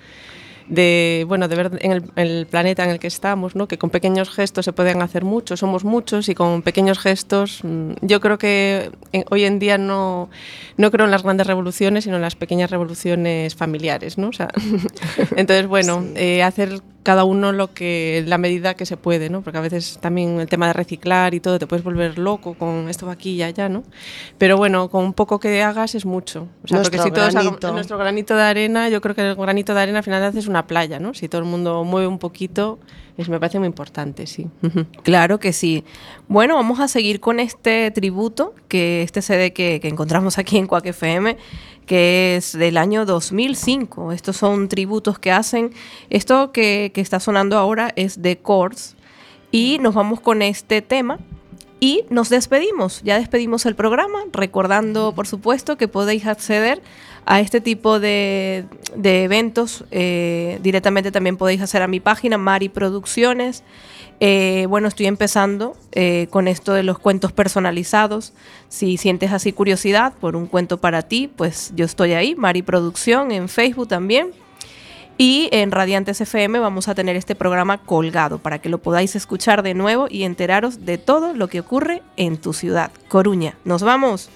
de, bueno, de ver en el, el planeta en el que estamos, ¿no? Que con pequeños gestos se pueden hacer mucho, somos muchos y con pequeños gestos, mm, yo creo que en- hoy en día no, no creo en las grandes revoluciones, sino en las pequeñas revoluciones familiares, ¿no? O sea, entonces, bueno, eh, hacer cada uno lo que la medida que se puede, ¿no? Porque a veces también el tema de reciclar y todo te puedes volver loco con esto aquí y allá, ¿no? Pero bueno, con un poco que hagas es mucho. O sea, porque Nuestro si todos granito. nuestro granito de arena, yo creo que el granito de arena al final haces una playa, ¿no? Si todo el mundo mueve un poquito, es, me parece muy importante, sí. Claro que sí. Bueno, vamos a seguir con este tributo, que este CD que, que encontramos aquí en Quack FM, que es del año 2005. Estos son tributos que hacen. Esto que, que está sonando ahora es The Chords. Y nos vamos con este tema. Y nos despedimos, ya despedimos el programa, recordando por supuesto que podéis acceder a este tipo de, de eventos. eh, directamente también podéis hacer a mi página, Mari Producciones. Eh, bueno, estoy empezando eh, con esto de los cuentos personalizados. Si sientes así curiosidad por un cuento para ti, pues yo estoy ahí, Mari Producción, en Facebook también. Y en Radiantes FM vamos a tener este programa colgado para que lo podáis escuchar de nuevo y enteraros de todo lo que ocurre en tu ciudad, Coruña. Nos vamos.